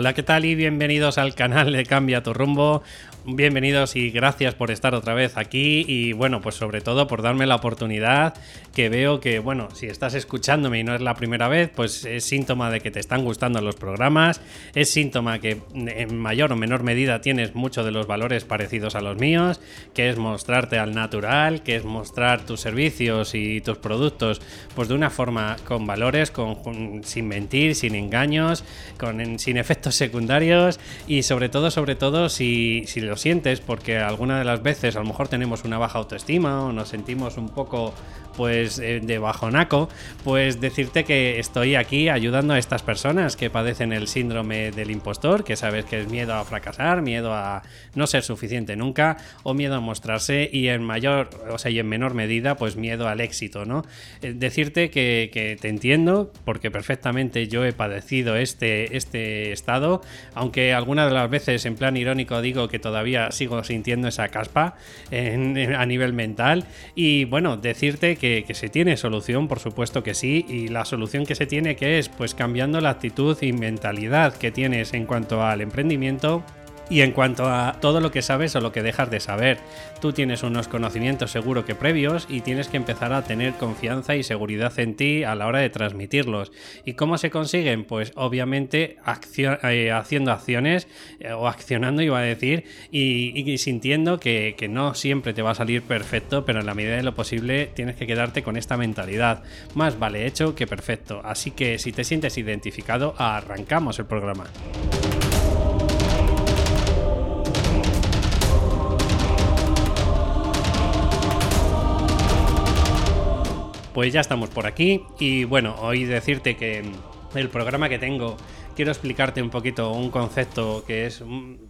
Hola, ¿qué tal? Y bienvenidos al canal de Cambia tu rumbo. Bienvenidos y gracias por estar otra vez aquí y bueno, pues sobre todo por darme la oportunidad que veo que, bueno, si estás escuchándome y no es la primera vez, pues es síntoma de que te están gustando los programas, es síntoma que en mayor o menor medida tienes muchos de los valores parecidos a los míos, que es mostrarte al natural, que es mostrar tus servicios y tus productos pues de una forma con valores, sin mentir, sin engaños, sin efectos secundarios y sobre todo, sobre todo si, si lo sientes porque alguna de las veces a lo mejor tenemos una baja autoestima o nos sentimos un poco pues eh, de bajonaco, pues decirte que estoy aquí ayudando a estas personas que padecen el síndrome del impostor, que sabes que es miedo a fracasar, miedo a no ser suficiente nunca o miedo a mostrarse y en mayor, o sea, y en menor medida, pues miedo al éxito, ¿no? Eh, decirte que, te entiendo porque perfectamente yo he padecido este, este estado, aunque algunas de las veces en plan irónico digo que todavía todavía sigo sintiendo esa caspa a nivel mental. Y bueno, decirte que, que, se tiene solución, por supuesto que sí. Y la solución que se tiene que es pues cambiando la actitud y mentalidad que tienes en cuanto al emprendimiento y en cuanto a todo lo que sabes o lo que dejas de saber, tú tienes unos conocimientos seguro que previos y tienes que empezar a tener confianza y seguridad en ti a la hora de transmitirlos. ¿Y cómo se consiguen? Pues obviamente eh, haciendo acciones eh, o accionando, iba a decir, y, sintiendo que, que, no siempre te va a salir perfecto, pero en la medida de lo posible tienes que quedarte con esta mentalidad. Más vale hecho que perfecto. Así que si te sientes identificado, arrancamos el programa. Pues ya estamos por aquí. Y bueno, hoy decirte que el programa que tengo quiero explicarte un poquito un concepto que es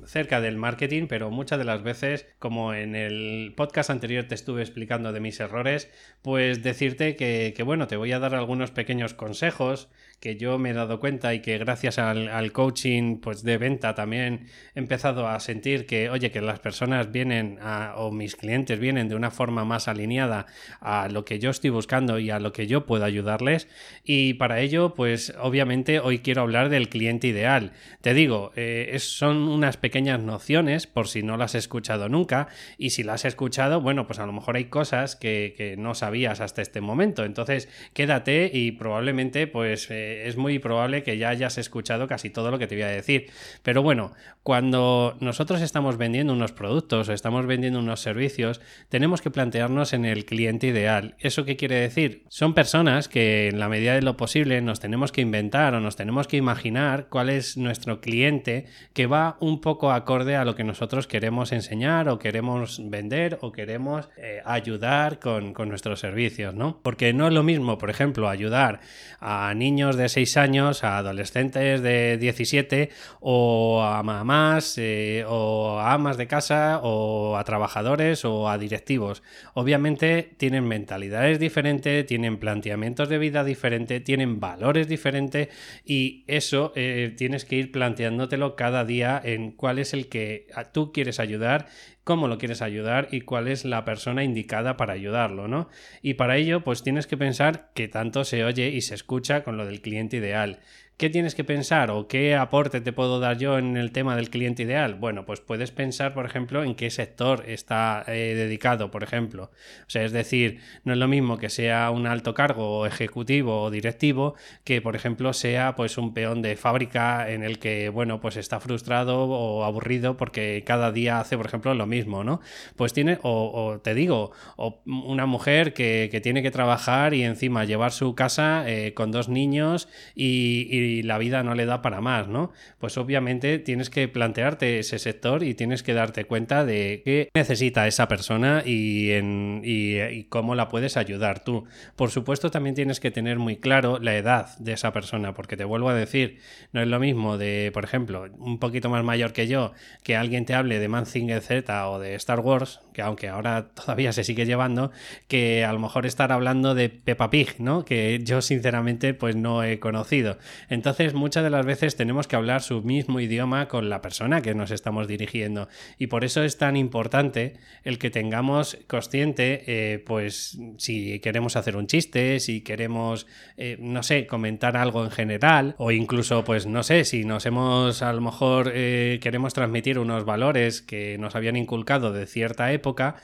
cerca del marketing, pero muchas de las veces, como en el podcast anterior te estuve explicando de mis errores, pues decirte que, que bueno, te voy a dar algunos pequeños consejos que yo me he dado cuenta y que gracias al, coaching pues de venta también he empezado a sentir que, oye, que las personas vienen o mis clientes vienen de una forma más alineada a lo que yo estoy buscando y a lo que yo puedo ayudarles. Y para ello, pues obviamente hoy quiero hablar del cliente ideal. Te digo, eh, son unas pequeñas nociones por si no las has escuchado nunca y si las has escuchado, bueno, pues a lo mejor hay cosas que, que no sabías hasta este momento. Entonces, quédate y probablemente pues... Eh, es muy probable que ya hayas escuchado casi todo lo que te voy a decir. Pero bueno, cuando nosotros estamos vendiendo unos productos o estamos vendiendo unos servicios, tenemos que plantearnos en el cliente ideal. ¿Eso qué quiere decir? Son personas que en la medida de lo posible nos tenemos que inventar o nos tenemos que imaginar cuál es nuestro cliente que va un poco acorde a lo que nosotros queremos enseñar o queremos vender o queremos eh, ayudar con, con nuestros servicios, ¿no? Porque no es lo mismo, por ejemplo, ayudar a niños de 6 años a adolescentes de 17 o a mamás eh, o a amas de casa o a trabajadores o a directivos. Obviamente tienen mentalidades diferentes, tienen planteamientos de vida diferentes, tienen valores diferentes y eso eh, tienes que ir planteándotelo cada día en cuál es el que tú quieres ayudar cómo lo quieres ayudar y cuál es la persona indicada para ayudarlo, ¿no? Y para ello, pues tienes que pensar que tanto se oye y se escucha con lo del cliente ideal. ¿Qué tienes que pensar o qué aporte te puedo dar yo en el tema del cliente ideal? Bueno, pues puedes pensar, por ejemplo, en qué sector está eh, dedicado, por ejemplo. O sea, es decir, no es lo mismo que sea un alto cargo o ejecutivo o directivo que, por ejemplo, sea pues un peón de fábrica en el que, bueno, pues está frustrado o aburrido porque cada día hace, por ejemplo, lo mismo, ¿no? Pues tiene, o, te digo, o una mujer que, tiene que trabajar y encima llevar su casa eh, con dos niños y la vida no le da para más, ¿no? Pues obviamente tienes que plantearte ese sector y tienes que darte cuenta de qué necesita esa persona y, en, y, cómo la puedes ayudar tú. Por supuesto, también tienes que tener muy claro la edad de esa persona, porque te vuelvo a decir, no es lo mismo de, por ejemplo, un poquito más mayor que yo, que alguien te hable de Manzinger Z o de Star Wars, que aunque ahora todavía se sigue llevando, que a lo mejor estar hablando de Peppa Pig, ¿no? Que yo sinceramente pues no he conocido. Entonces, muchas de las veces tenemos que hablar su mismo idioma con la persona que nos estamos dirigiendo. Y por eso es tan importante el que tengamos consciente, eh, pues, si queremos hacer un chiste, si queremos, eh, no sé, comentar algo en general, o incluso, pues, no sé, si nos hemos, a lo mejor, eh, queremos transmitir unos valores que nos habían inculcado de cierta época, época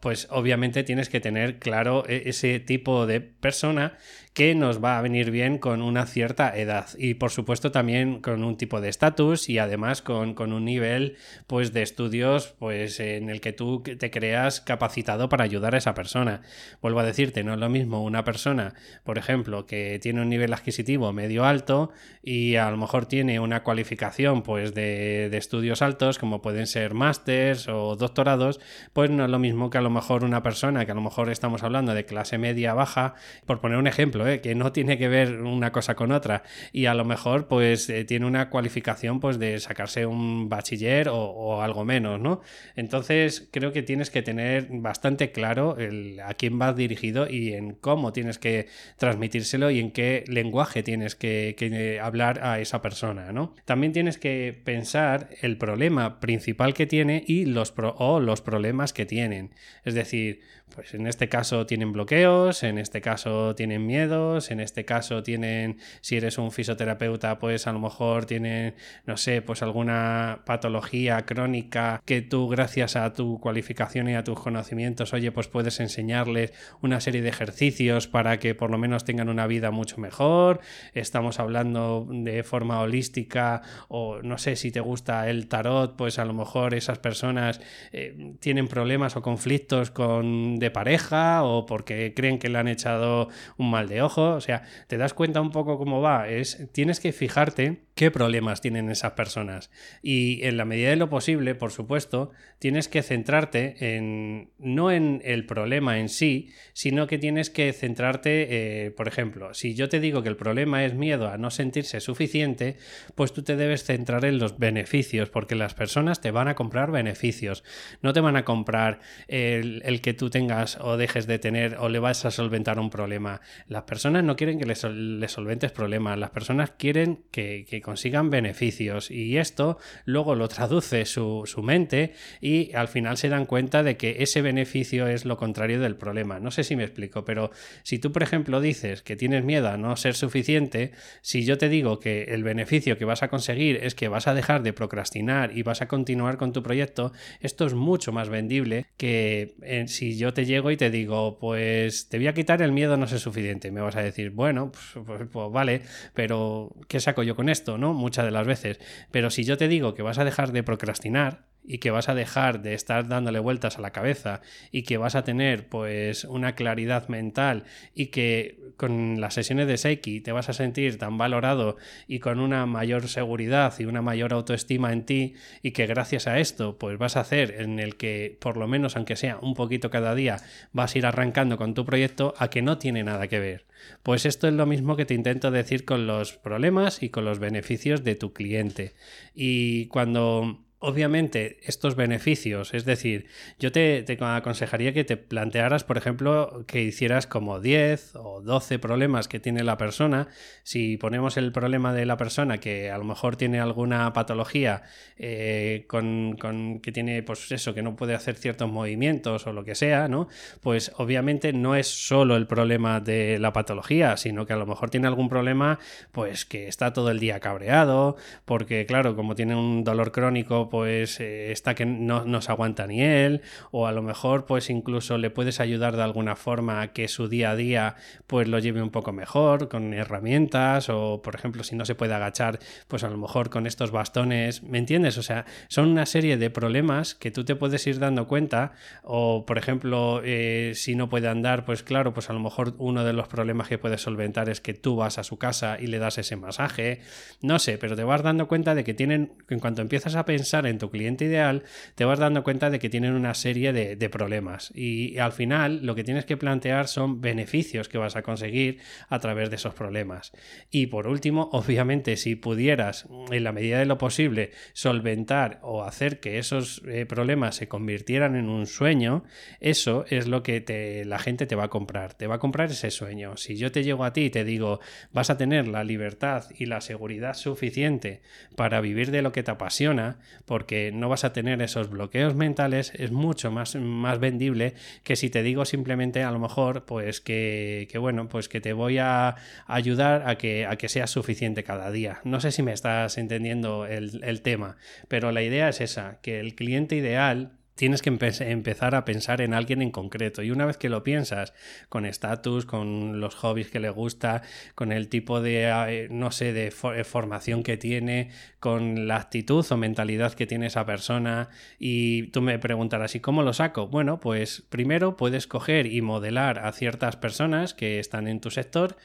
pues obviamente tienes que tener claro e-, ese tipo de persona que nos va a venir bien con una cierta edad y por supuesto también con un tipo de estatus y además con, un nivel pues de estudios pues en el que tú te creas capacitado para ayudar a esa persona. Vuelvo a decirte, no es lo mismo una persona, por ejemplo, que tiene un nivel adquisitivo medio alto y a lo mejor tiene una cualificación pues de, de estudios altos como pueden ser másters o doctorados, pues no es lo mismo que a lo mejor una persona que a lo mejor estamos hablando de clase media baja, por poner un ejemplo, ¿eh? que no tiene que ver una cosa con otra y a lo mejor pues eh, tiene una cualificación pues de sacarse un bachiller o, algo menos, ¿no? Entonces creo que tienes que tener bastante claro el, a quién vas dirigido y en cómo tienes que transmitírselo y en qué lenguaje tienes que, que hablar a esa persona, ¿no? También tienes que pensar el problema principal que tiene y los o los problemas que tienen. Es decir, pues en este caso tienen bloqueos, en este caso tienen miedos, en este caso tienen, si eres un fisioterapeuta, pues a lo mejor tienen, no sé, pues alguna patología crónica que tú gracias a tu cualificación y a tus conocimientos, oye, pues puedes enseñarles una serie de ejercicios para que por lo menos tengan una vida mucho mejor. Estamos hablando de forma holística o no sé si te gusta el tarot, pues a lo mejor esas personas eh, tienen problemas o conflictos con de pareja o porque creen que le han echado un mal de ojo. O sea, te das cuenta un poco cómo va. Es, tienes que fijarte qué problemas tienen esas personas. Y en la medida de lo posible, por supuesto, tienes que centrarte en no en el problema en sí, sino que tienes que centrarte, eh, por ejemplo, si yo te digo que el problema es miedo a no sentirse suficiente, pues tú te debes centrar en los beneficios, porque las personas te van a comprar beneficios, no te van a comprar el, que tú tengas o dejes de tener o le vas a solventar un problema. Las personas no quieren que les, solventes problemas, las personas quieren que consigan beneficios y esto luego lo traduce su, su, mente y al final se dan cuenta de que ese beneficio es lo contrario del problema. No sé si me explico, pero si tú, por ejemplo, dices que tienes miedo a no ser suficiente, si yo te digo que el beneficio que vas a conseguir es que vas a dejar de procrastinar y vas a continuar con tu proyecto, esto es mucho más vendible que eh, si yo te llego y te digo, pues te voy a quitar el miedo a no ser suficiente. Me vas a decir, bueno, pues, pues, pues vale, pero ¿qué saco yo con esto? ¿No? Muchas de las veces. Pero si yo te digo que vas a dejar de procrastinar y que vas a dejar de estar dándole vueltas a la cabeza y que vas a tener pues una claridad mental y que con las sesiones de Seiki te vas a sentir tan valorado y con una mayor seguridad y una mayor autoestima en ti y que gracias a esto pues vas a hacer en el que por lo menos aunque sea un poquito cada día vas a ir arrancando con tu proyecto a que no tiene nada que ver. Pues esto es lo mismo que te intento decir con los problemas y con los beneficios de tu cliente. Y cuando obviamente estos beneficios, es decir, yo te, aconsejaría que te plantearas, por ejemplo, que hicieras como 10 o 12 problemas que tiene la persona. Si ponemos el problema de la persona que a lo mejor tiene alguna patología eh, con, que tiene, pues eso, que no puede hacer ciertos movimientos o lo que sea, ¿no? Pues obviamente no es solo el problema de la patología, sino que a lo mejor tiene algún problema, pues que está todo el día cabreado, porque claro, como tiene un dolor crónico, pues eh, está que no, nos aguanta ni él, o a lo mejor pues incluso le puedes ayudar de alguna forma a que su día a día pues lo lleve un poco mejor, con herramientas, o por ejemplo si no se puede agachar, pues a lo mejor con estos bastones, ¿me entiendes? O sea, son una serie de problemas que tú te puedes ir dando cuenta, o por ejemplo, eh, si no puede andar, pues claro, pues a lo mejor uno de los problemas que puedes solventar es que tú vas a su casa y le das ese masaje, no sé, pero te vas dando cuenta de que tienen, en cuanto empiezas a pensar en tu cliente ideal, te vas dando cuenta de que tienen una serie de, de problemas. Y al final lo que tienes que plantear son beneficios que vas a conseguir a través de esos problemas. Y por último, obviamente, si pudieras, en la medida de lo posible, solventar o hacer que esos eh, problemas se convirtieran en un sueño, eso es lo que te, la gente te va a comprar. Te va a comprar ese sueño. Si yo te llego a ti y te digo, vas a tener la libertad y la seguridad suficiente para vivir de lo que te apasiona, porque no vas a tener esos bloqueos mentales, es mucho más, más vendible que si te digo simplemente a lo mejor, pues que, que bueno, pues que te voy a ayudar a que, a que seas suficiente cada día. No sé si me estás entendiendo el, el tema, pero la idea es esa, que el cliente ideal tienes que empezar a pensar en alguien en concreto. Y una vez que lo piensas, con estatus, con los hobbies que le gusta, con el tipo de, eh, no sé, de eh, formación que tiene, con la actitud o mentalidad que tiene esa persona, y tú me preguntarás, ¿y cómo lo saco? Bueno, pues primero puedes coger y modelar a ciertas personas que están en tu sector,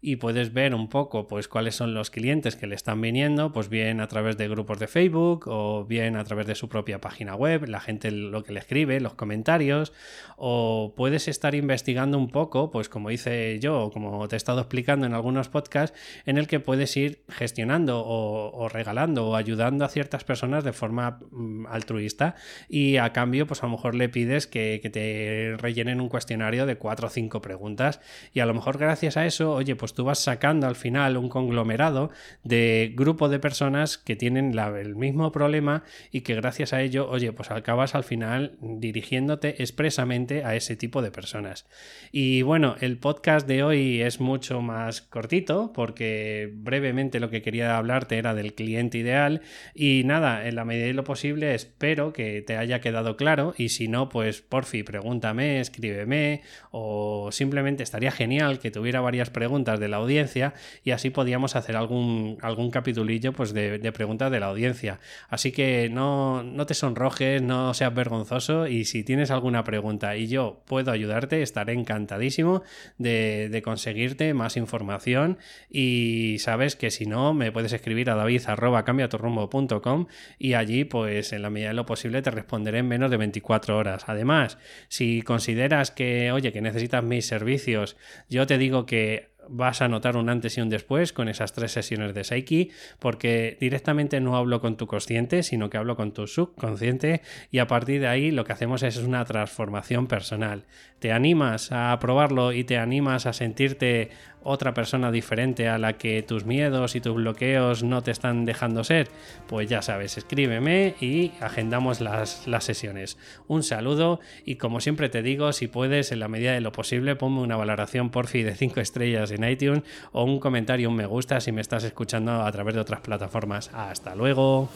y puedes ver un poco pues cuáles son los clientes que le están viniendo, pues bien a través de grupos de Facebook o bien a través de su propia página web, la gente lo que le escribe, los comentarios, o puedes estar investigando un poco, pues como hice yo, como te he estado explicando en algunos podcasts, en el que puedes ir gestionando o, regalando o ayudando a ciertas personas de forma mm, altruista y a cambio pues a lo mejor le pides que, que te rellenen un cuestionario de cuatro o cinco preguntas y a lo mejor gracias a eso, oye, pues pues tú vas sacando al final un conglomerado de grupo de personas que tienen el mismo problema y que gracias a ello, oye, pues acabas al final dirigiéndote expresamente a ese tipo de personas. Y bueno, el podcast de hoy es mucho más cortito porque brevemente lo que quería hablarte era del cliente ideal y nada, en la medida de lo posible espero que te haya quedado claro y si no, pues por fin pregúntame, escríbeme o simplemente estaría genial que tuviera varias preguntas de la audiencia y así podíamos hacer algún, algún capitulillo pues, de, preguntas de la audiencia. Así que no, no te sonrojes, no seas vergonzoso y si tienes alguna pregunta y yo puedo ayudarte, estaré encantadísimo de, conseguirte más información y sabes que si no, me puedes escribir a david y allí pues en la medida de lo posible te responderé en menos de 24 horas. Además, si consideras que, oye, que necesitas mis servicios, yo te digo que vas a notar un antes y un después con esas tres sesiones de Psyche, porque directamente no hablo con tu consciente, sino que hablo con tu subconsciente y a partir de ahí lo que hacemos es una transformación personal. Te animas a probarlo y te animas a sentirte otra persona diferente a la que tus miedos y tus bloqueos no te están dejando ser, pues ya sabes, escríbeme y agendamos las, las sesiones. Un saludo y como siempre te digo, si puedes, en la medida de lo posible, ponme una valoración porfi de 5 estrellas en iTunes o un comentario, un me gusta si me estás escuchando a través de otras plataformas. Hasta luego.